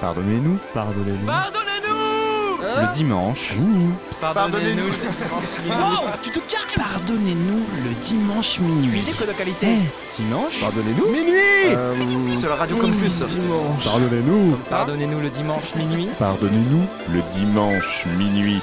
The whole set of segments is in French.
Pardonnez-nous. Pardonnez-nous. Pardonnez-nous Le dimanche. Pardonnez-nous. oh, tu te calmes Pardonnez-nous le dimanche minuit. Musique de qualité. Eh. Dimanche Pardonnez-nous. Minuit euh, Sur la radio Campus. Dimanche. Pardonnez-nous. Pardonnez-nous le dimanche minuit. Pardonnez-nous le dimanche minuit.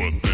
but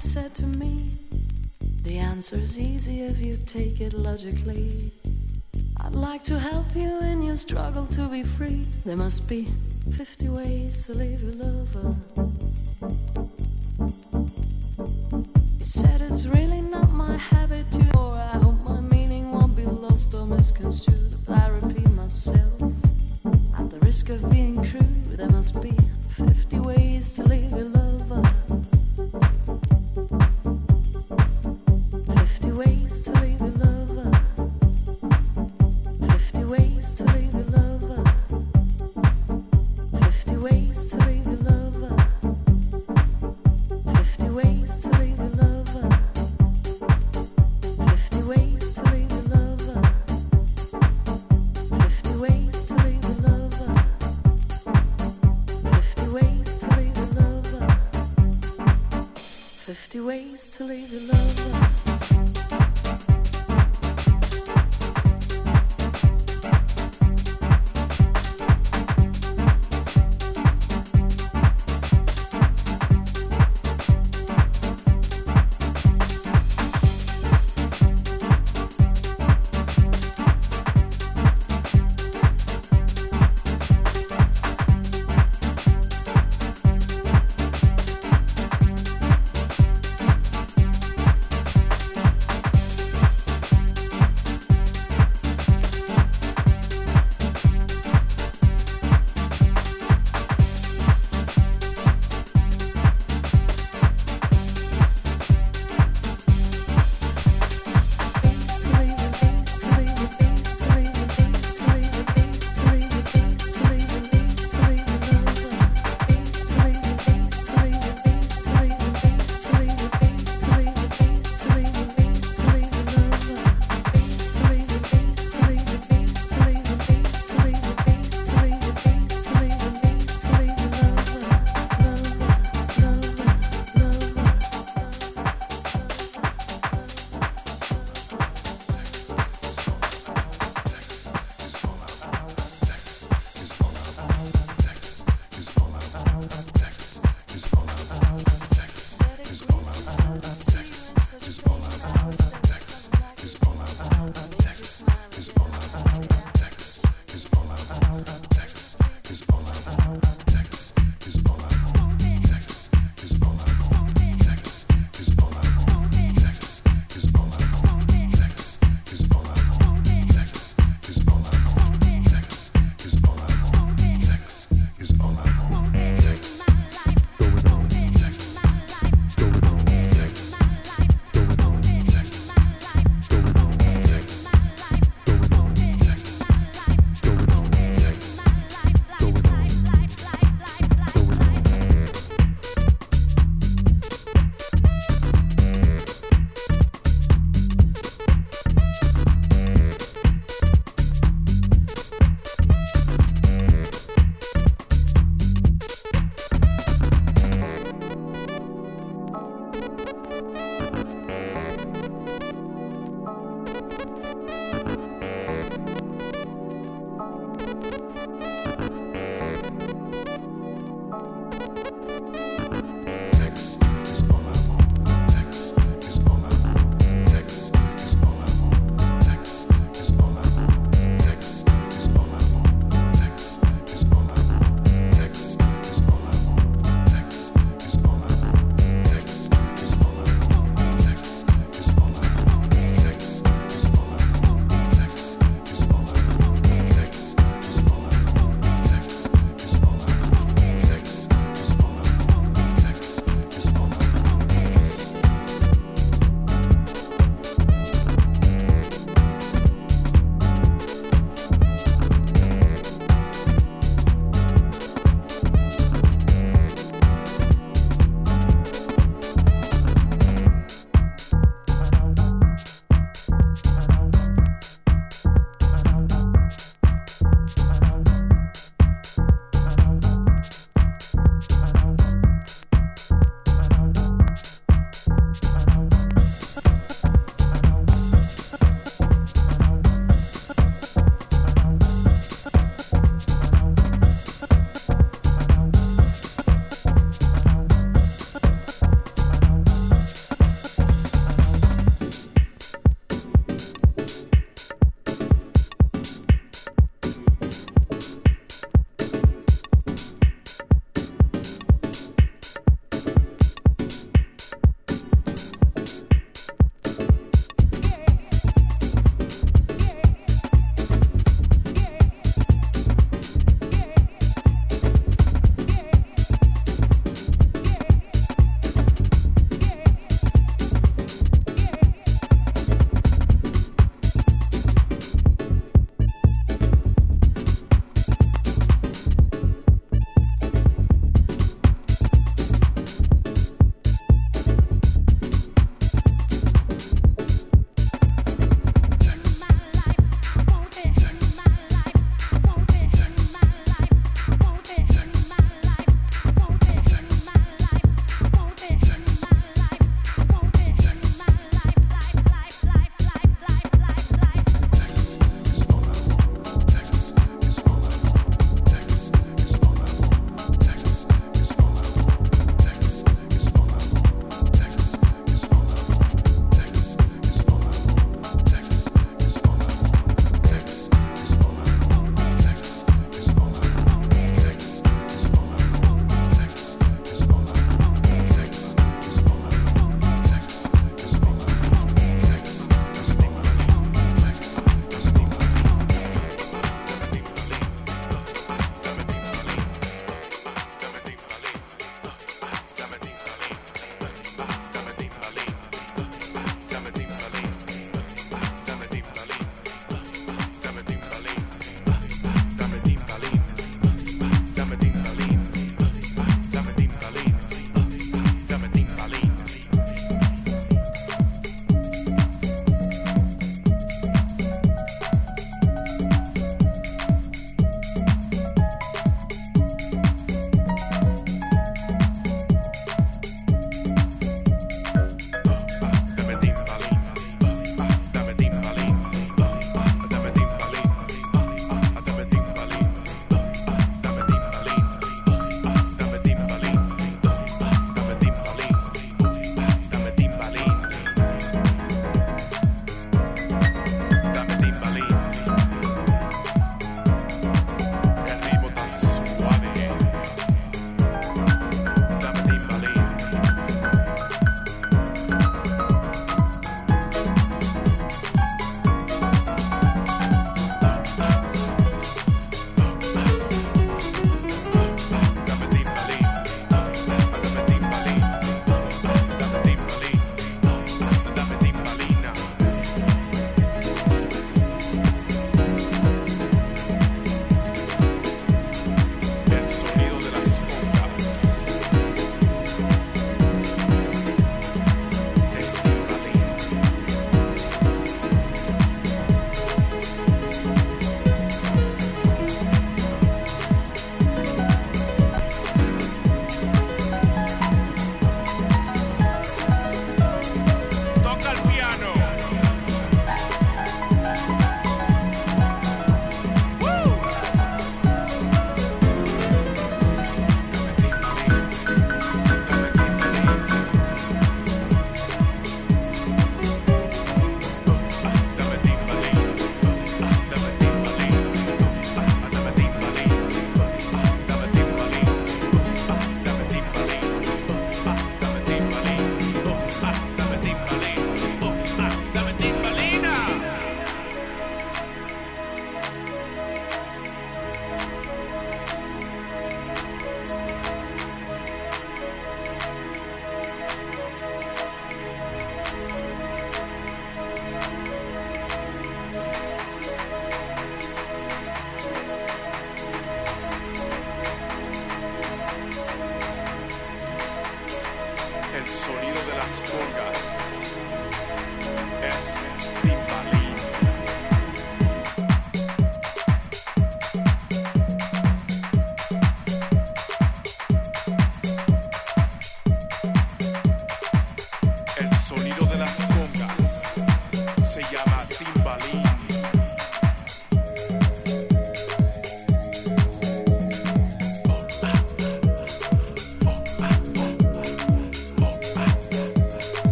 said to me, the answer's easy if you take it logically. I'd like to help you in your struggle to be free. There must be 50 ways to leave your lover. ways to leave your lover.